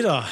Peter,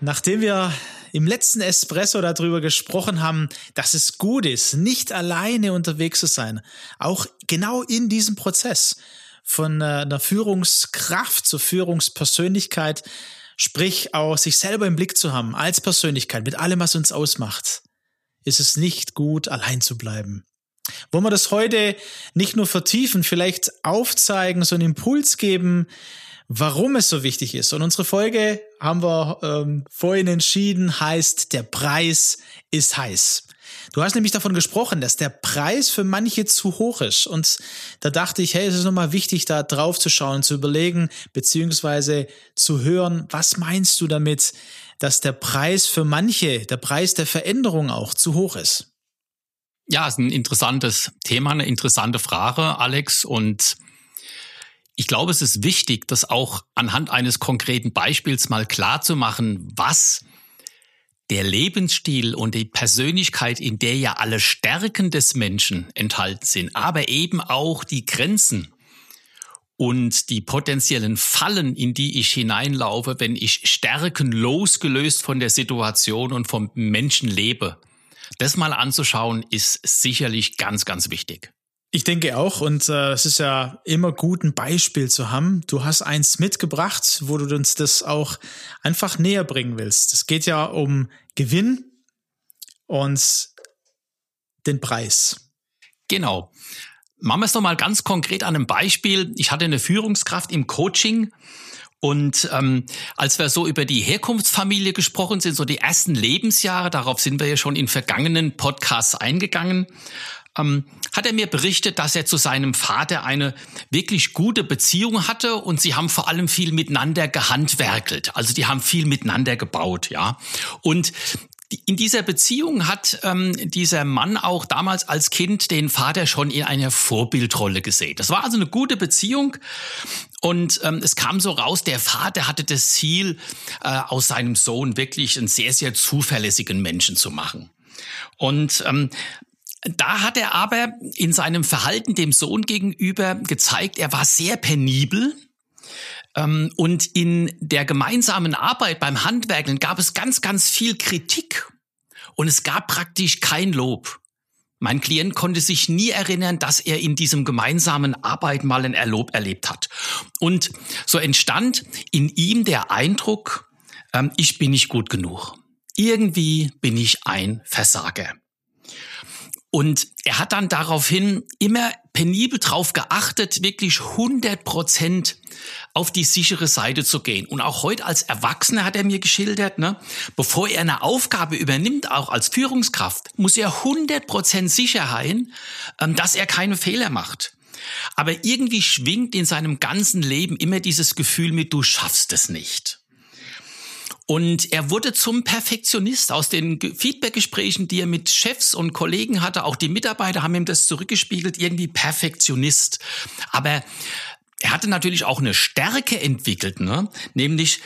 nachdem wir im letzten Espresso darüber gesprochen haben, dass es gut ist, nicht alleine unterwegs zu sein, auch genau in diesem Prozess von äh, einer Führungskraft zur Führungspersönlichkeit, sprich auch sich selber im Blick zu haben als Persönlichkeit mit allem, was uns ausmacht, ist es nicht gut, allein zu bleiben. Wollen wir das heute nicht nur vertiefen, vielleicht aufzeigen, so einen Impuls geben, warum es so wichtig ist. Und unsere Folge haben wir ähm, vorhin entschieden, heißt, der Preis ist heiß. Du hast nämlich davon gesprochen, dass der Preis für manche zu hoch ist. Und da dachte ich, hey, es ist nochmal wichtig, da drauf zu schauen, zu überlegen, beziehungsweise zu hören, was meinst du damit, dass der Preis für manche, der Preis der Veränderung auch zu hoch ist? Ja, ist ein interessantes Thema, eine interessante Frage, Alex. Und ich glaube, es ist wichtig, das auch anhand eines konkreten Beispiels mal klar zu machen, was der Lebensstil und die Persönlichkeit, in der ja alle Stärken des Menschen enthalten sind, aber eben auch die Grenzen und die potenziellen Fallen, in die ich hineinlaufe, wenn ich Stärken losgelöst von der Situation und vom Menschen lebe. Das mal anzuschauen, ist sicherlich ganz, ganz wichtig. Ich denke auch, und äh, es ist ja immer gut, ein Beispiel zu haben. Du hast eins mitgebracht, wo du uns das auch einfach näher bringen willst. Es geht ja um Gewinn und den Preis. Genau. Machen wir es doch mal ganz konkret an einem Beispiel. Ich hatte eine Führungskraft im Coaching und ähm, als wir so über die Herkunftsfamilie gesprochen sind, so die ersten Lebensjahre, darauf sind wir ja schon in vergangenen Podcasts eingegangen, ähm, hat er mir berichtet, dass er zu seinem Vater eine wirklich gute Beziehung hatte und sie haben vor allem viel miteinander gehandwerkelt. Also die haben viel miteinander gebaut, ja. Und in dieser Beziehung hat ähm, dieser Mann auch damals als Kind den Vater schon in einer Vorbildrolle gesehen. Das war also eine gute Beziehung. Und ähm, es kam so raus, der Vater hatte das Ziel, äh, aus seinem Sohn wirklich einen sehr, sehr zuverlässigen Menschen zu machen. Und ähm, da hat er aber in seinem Verhalten dem Sohn gegenüber gezeigt, er war sehr penibel. Ähm, und in der gemeinsamen Arbeit beim Handwerkeln gab es ganz, ganz viel Kritik. Und es gab praktisch kein Lob. Mein Klient konnte sich nie erinnern, dass er in diesem gemeinsamen Arbeit mal ein Erlob erlebt hat. Und so entstand in ihm der Eindruck, ähm, ich bin nicht gut genug. Irgendwie bin ich ein Versager. Und er hat dann daraufhin immer penibel drauf geachtet, wirklich 100 Prozent auf die sichere Seite zu gehen. Und auch heute als Erwachsener hat er mir geschildert, ne, bevor er eine Aufgabe übernimmt, auch als Führungskraft, muss er 100 Prozent sicher sein, ähm, dass er keine Fehler macht. Aber irgendwie schwingt in seinem ganzen Leben immer dieses Gefühl mit, du schaffst es nicht. Und er wurde zum Perfektionist aus den Feedbackgesprächen, die er mit Chefs und Kollegen hatte. Auch die Mitarbeiter haben ihm das zurückgespiegelt, irgendwie Perfektionist. Aber er hatte natürlich auch eine Stärke entwickelt, ne? nämlich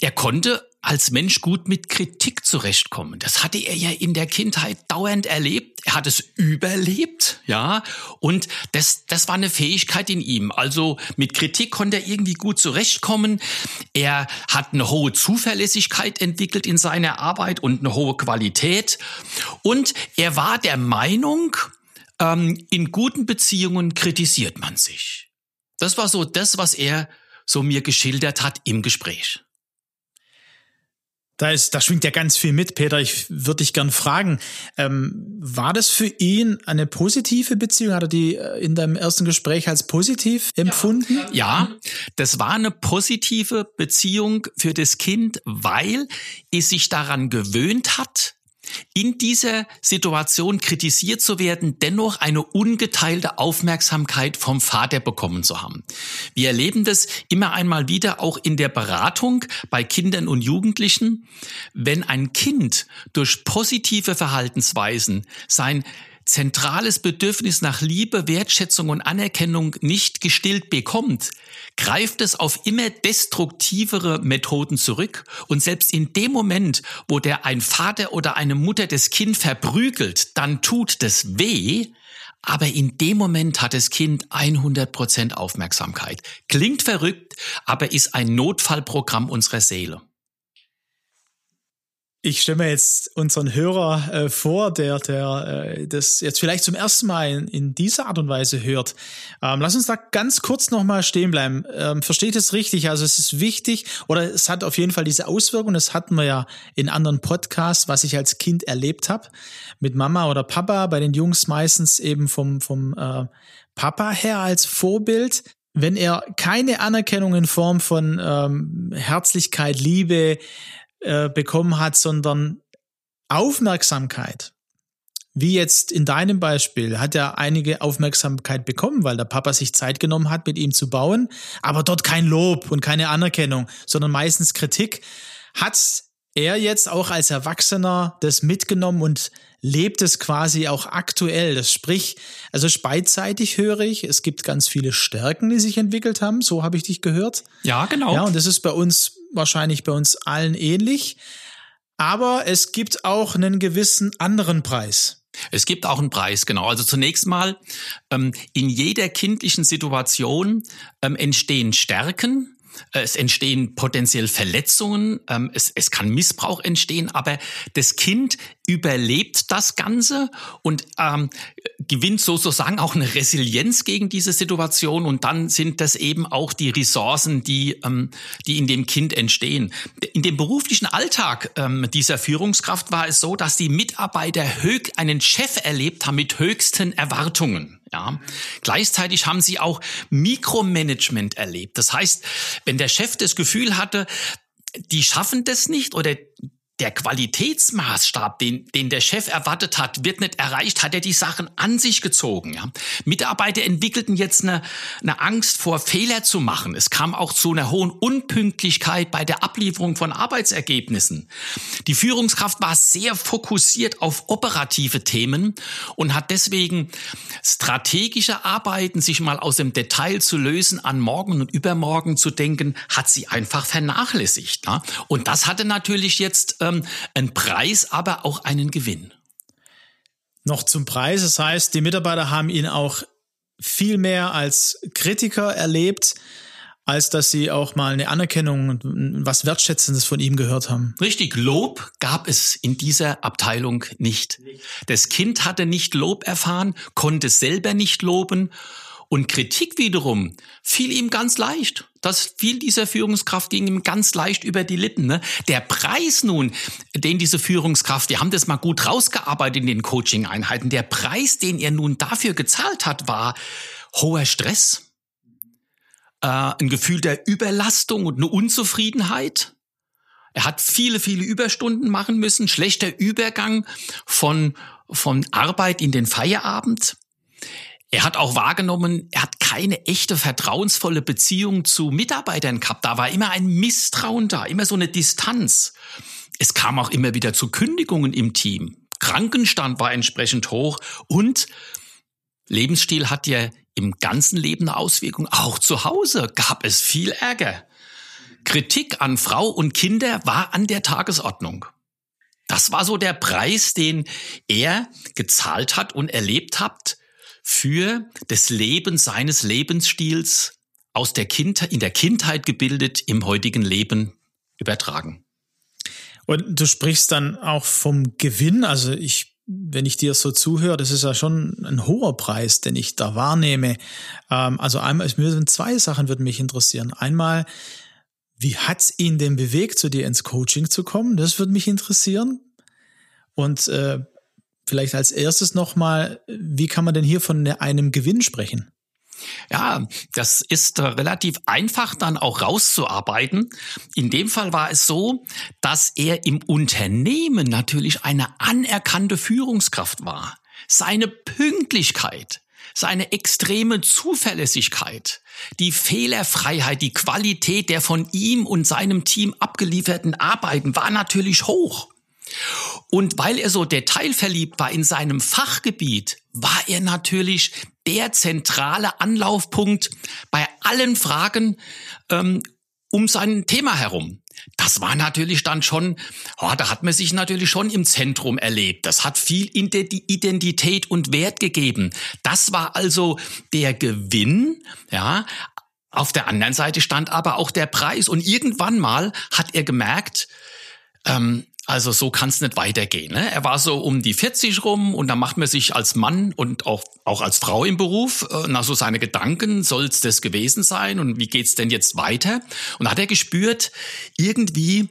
er konnte als Mensch gut mit Kritik zurechtkommen. Das hatte er ja in der Kindheit dauernd erlebt. Er hat es überlebt, ja. Und das, das war eine Fähigkeit in ihm. Also mit Kritik konnte er irgendwie gut zurechtkommen. Er hat eine hohe Zuverlässigkeit entwickelt in seiner Arbeit und eine hohe Qualität. Und er war der Meinung, ähm, in guten Beziehungen kritisiert man sich. Das war so das, was er so mir geschildert hat im Gespräch. Da, ist, da schwingt ja ganz viel mit, Peter. Ich würde dich gern fragen, ähm, war das für ihn eine positive Beziehung? Hat er die äh, in deinem ersten Gespräch als positiv empfunden? Ja, das war eine positive Beziehung für das Kind, weil es sich daran gewöhnt hat, in dieser Situation kritisiert zu werden, dennoch eine ungeteilte Aufmerksamkeit vom Vater bekommen zu haben. Wir erleben das immer einmal wieder auch in der Beratung bei Kindern und Jugendlichen. Wenn ein Kind durch positive Verhaltensweisen sein zentrales Bedürfnis nach Liebe, Wertschätzung und Anerkennung nicht gestillt bekommt, greift es auf immer destruktivere Methoden zurück und selbst in dem Moment, wo der ein Vater oder eine Mutter das Kind verprügelt, dann tut das weh, aber in dem Moment hat das Kind 100% Aufmerksamkeit. Klingt verrückt, aber ist ein Notfallprogramm unserer Seele. Ich stelle mir jetzt unseren Hörer äh, vor, der, der äh, das jetzt vielleicht zum ersten Mal in, in dieser Art und Weise hört. Ähm, lass uns da ganz kurz nochmal stehen bleiben. Ähm, versteht es richtig? Also es ist wichtig oder es hat auf jeden Fall diese Auswirkung. Das hatten wir ja in anderen Podcasts, was ich als Kind erlebt habe. Mit Mama oder Papa, bei den Jungs meistens eben vom, vom äh, Papa her als Vorbild wenn er keine Anerkennung in Form von ähm, Herzlichkeit, Liebe, äh, bekommen hat, sondern Aufmerksamkeit. Wie jetzt in deinem Beispiel hat er einige Aufmerksamkeit bekommen, weil der Papa sich Zeit genommen hat, mit ihm zu bauen, aber dort kein Lob und keine Anerkennung, sondern meistens Kritik. Hat er jetzt auch als Erwachsener das mitgenommen und lebt es quasi auch aktuell. Das sprich, also beidseitig höre ich, es gibt ganz viele Stärken, die sich entwickelt haben, so habe ich dich gehört. Ja, genau. Ja, und das ist bei uns wahrscheinlich bei uns allen ähnlich. Aber es gibt auch einen gewissen anderen Preis. Es gibt auch einen Preis, genau. Also zunächst mal, ähm, in jeder kindlichen Situation ähm, entstehen Stärken, es entstehen potenziell Verletzungen, ähm, es, es kann Missbrauch entstehen, aber das Kind überlebt das Ganze und ähm, gewinnt sozusagen auch eine Resilienz gegen diese Situation und dann sind das eben auch die Ressourcen, die, ähm, die in dem Kind entstehen. In dem beruflichen Alltag ähm, dieser Führungskraft war es so, dass die Mitarbeiter höch, einen Chef erlebt haben mit höchsten Erwartungen. Ja. Gleichzeitig haben sie auch Mikromanagement erlebt. Das heißt, wenn der Chef das Gefühl hatte, die schaffen das nicht oder der Qualitätsmaßstab, den, den der Chef erwartet hat, wird nicht erreicht, hat er die Sachen an sich gezogen. Ja. Mitarbeiter entwickelten jetzt eine, eine Angst vor Fehler zu machen. Es kam auch zu einer hohen Unpünktlichkeit bei der Ablieferung von Arbeitsergebnissen. Die Führungskraft war sehr fokussiert auf operative Themen und hat deswegen strategische Arbeiten, sich mal aus dem Detail zu lösen, an morgen und übermorgen zu denken, hat sie einfach vernachlässigt. Ja. Und das hatte natürlich jetzt äh, ähm, einen Preis, aber auch einen Gewinn. Noch zum Preis. Das heißt, die Mitarbeiter haben ihn auch viel mehr als Kritiker erlebt, als dass sie auch mal eine Anerkennung und was Wertschätzendes von ihm gehört haben. Richtig, Lob gab es in dieser Abteilung nicht. Das Kind hatte nicht Lob erfahren, konnte selber nicht loben und Kritik wiederum fiel ihm ganz leicht. Das fiel dieser Führungskraft ging ihm ganz leicht über die Lippen. Ne? Der Preis nun, den diese Führungskraft, wir haben das mal gut rausgearbeitet in den Coaching-Einheiten, der Preis, den er nun dafür gezahlt hat, war hoher Stress, äh, ein Gefühl der Überlastung und eine Unzufriedenheit. Er hat viele, viele Überstunden machen müssen, schlechter Übergang von, von Arbeit in den Feierabend. Er hat auch wahrgenommen, er hat keine echte vertrauensvolle Beziehung zu Mitarbeitern gehabt. Da war immer ein Misstrauen da, immer so eine Distanz. Es kam auch immer wieder zu Kündigungen im Team. Krankenstand war entsprechend hoch und Lebensstil hat ja im ganzen Leben eine Auswirkung. Auch zu Hause gab es viel Ärger. Kritik an Frau und Kinder war an der Tagesordnung. Das war so der Preis, den er gezahlt hat und erlebt hat, für das Leben seines Lebensstils aus der Kindheit, in der Kindheit gebildet, im heutigen Leben übertragen. Und du sprichst dann auch vom Gewinn. Also ich, wenn ich dir so zuhöre, das ist ja schon ein hoher Preis, den ich da wahrnehme. Ähm, also einmal, mir sind zwei Sachen würden mich interessieren. Einmal, wie hat's ihn denn bewegt, zu dir ins Coaching zu kommen? Das würde mich interessieren. Und äh, Vielleicht als erstes nochmal, wie kann man denn hier von einem Gewinn sprechen? Ja, das ist äh, relativ einfach dann auch rauszuarbeiten. In dem Fall war es so, dass er im Unternehmen natürlich eine anerkannte Führungskraft war. Seine Pünktlichkeit, seine extreme Zuverlässigkeit, die Fehlerfreiheit, die Qualität der von ihm und seinem Team abgelieferten Arbeiten war natürlich hoch. Und weil er so detailverliebt war in seinem Fachgebiet, war er natürlich der zentrale Anlaufpunkt bei allen Fragen ähm, um sein Thema herum. Das war natürlich dann schon, oh, da hat man sich natürlich schon im Zentrum erlebt. Das hat viel Identität und Wert gegeben. Das war also der Gewinn, ja. Auf der anderen Seite stand aber auch der Preis. Und irgendwann mal hat er gemerkt, ähm, also so kann es nicht weitergehen. Ne? Er war so um die 40 rum und da macht man sich als Mann und auch, auch als Frau im Beruf äh, nach so seine Gedanken, soll es das gewesen sein und wie geht's denn jetzt weiter? Und da hat er gespürt, irgendwie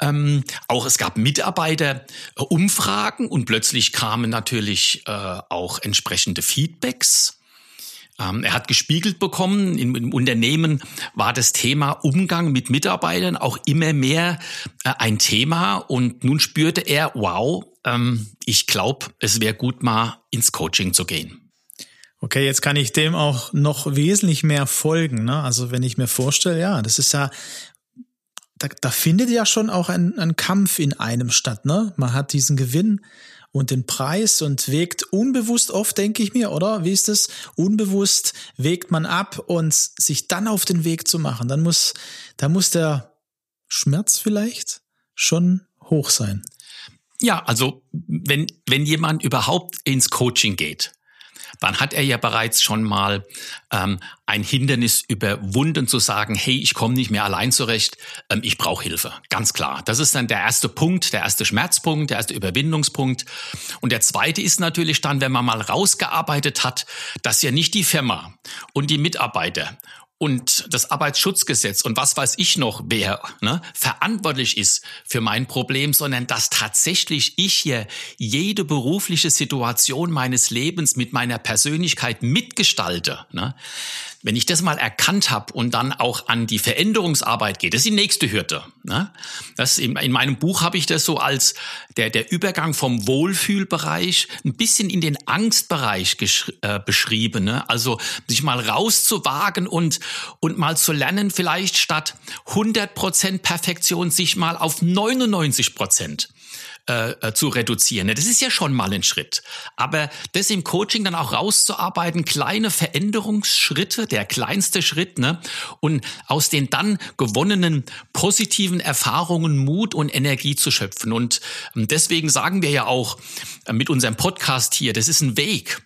ähm, auch es gab Mitarbeiterumfragen und plötzlich kamen natürlich äh, auch entsprechende Feedbacks. Ähm, er hat gespiegelt bekommen, im, Unternehmen war das Thema Umgang mit Mitarbeitern auch immer mehr äh, ein Thema und nun spürte er, wow, ähm, ich glaube, es wäre gut, mal ins Coaching zu gehen. Okay, jetzt kann ich dem auch noch wesentlich mehr folgen. Ne? Also wenn ich mir vorstelle, ja, das ist ja, da, da findet ja schon auch ein, ein Kampf in einem statt. Ne? Man hat diesen Gewinn und den Preis und wägt unbewusst oft, denke ich mir, oder? Wie ist es? Unbewusst wägt man ab und sich dann auf den Weg zu machen. Dann muss, da muss der Schmerz vielleicht schon hoch sein. Ja, also wenn, wenn jemand überhaupt ins Coaching geht, dann hat er ja bereits schon mal ähm, ein Hindernis überwunden zu sagen, hey, ich komme nicht mehr allein zurecht, ähm, ich brauche Hilfe. Ganz klar. Das ist dann der erste Punkt, der erste Schmerzpunkt, der erste Überwindungspunkt. Und der zweite ist natürlich dann, wenn man mal rausgearbeitet hat, dass ja nicht die Firma und die Mitarbeiter und das Arbeitsschutzgesetz und was weiß ich noch, wer ne, verantwortlich ist für mein Problem, sondern dass tatsächlich ich hier jede berufliche Situation meines Lebens mit meiner Persönlichkeit mitgestalte. Ne? Wenn ich das mal erkannt habe und dann auch an die Veränderungsarbeit gehe, das ist die nächste Hürde. Ne? Das in, in meinem Buch habe ich das so als der, der Übergang vom Wohlfühlbereich ein bisschen in den Angstbereich äh, beschrieben. Ne? Also sich mal rauszuwagen und, und mal zu lernen, vielleicht statt 100% Perfektion sich mal auf 99 Prozent äh, äh, zu reduzieren. Das ist ja schon mal ein Schritt. Aber das im Coaching dann auch rauszuarbeiten, kleine Veränderungsschritte, der kleinste Schritt, ne? Und aus den dann gewonnenen positiven Erfahrungen Mut und Energie zu schöpfen. Und ähm, deswegen sagen wir ja auch mit unserem Podcast hier, das ist ein Weg,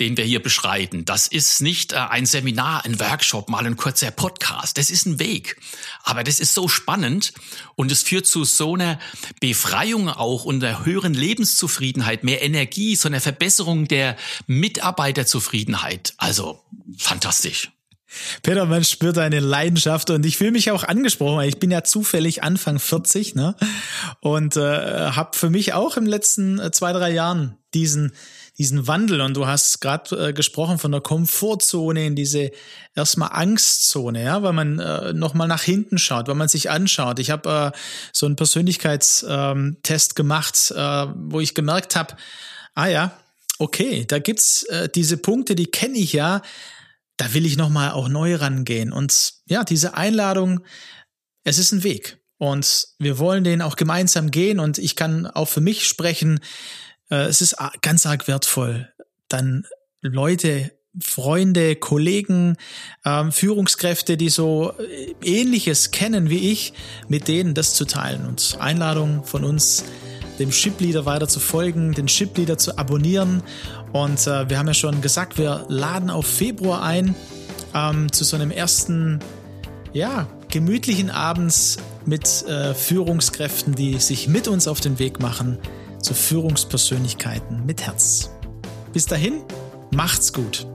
den wir hier beschreiten. Das ist nicht äh, ein Seminar, ein Workshop, mal ein kurzer Podcast. Das ist ein Weg. Aber das ist so spannend und es führt zu so einer Befreiung auch auch unter höheren Lebenszufriedenheit, mehr Energie, so einer Verbesserung der Mitarbeiterzufriedenheit. Also fantastisch. Peter, man spürt deine Leidenschaft und ich fühle mich auch angesprochen, weil ich bin ja zufällig Anfang 40 ne? und äh, habe für mich auch im letzten äh, zwei, drei Jahren diesen diesen Wandel und du hast gerade äh, gesprochen von der Komfortzone in diese erstmal Angstzone, ja, weil man äh, nochmal nach hinten schaut, weil man sich anschaut. Ich habe äh, so einen Persönlichkeitstest ähm, gemacht, äh, wo ich gemerkt habe, ah ja, okay, da gibt's äh, diese Punkte, die kenne ich ja, da will ich nochmal auch neu rangehen. Und ja, diese Einladung, es ist ein Weg. Und wir wollen den auch gemeinsam gehen. Und ich kann auch für mich sprechen, äh, es ist ganz arg wertvoll, dann Leute, Freunde, Kollegen, ähm, Führungskräfte, die so äh, ähnliches kennen wie ich, mit denen das zu teilen. Und Einladung von uns, dem Shipleader weiter zu folgen, den Shipleader zu abonnieren. Und äh, wir haben ja schon gesagt, wir laden auf Februar ein ähm, zu so einem ersten, ja, gemütlichen Abends mit äh, Führungskräften, die sich mit uns auf den Weg machen zu Führungspersönlichkeiten mit Herz. Bis dahin, macht's gut.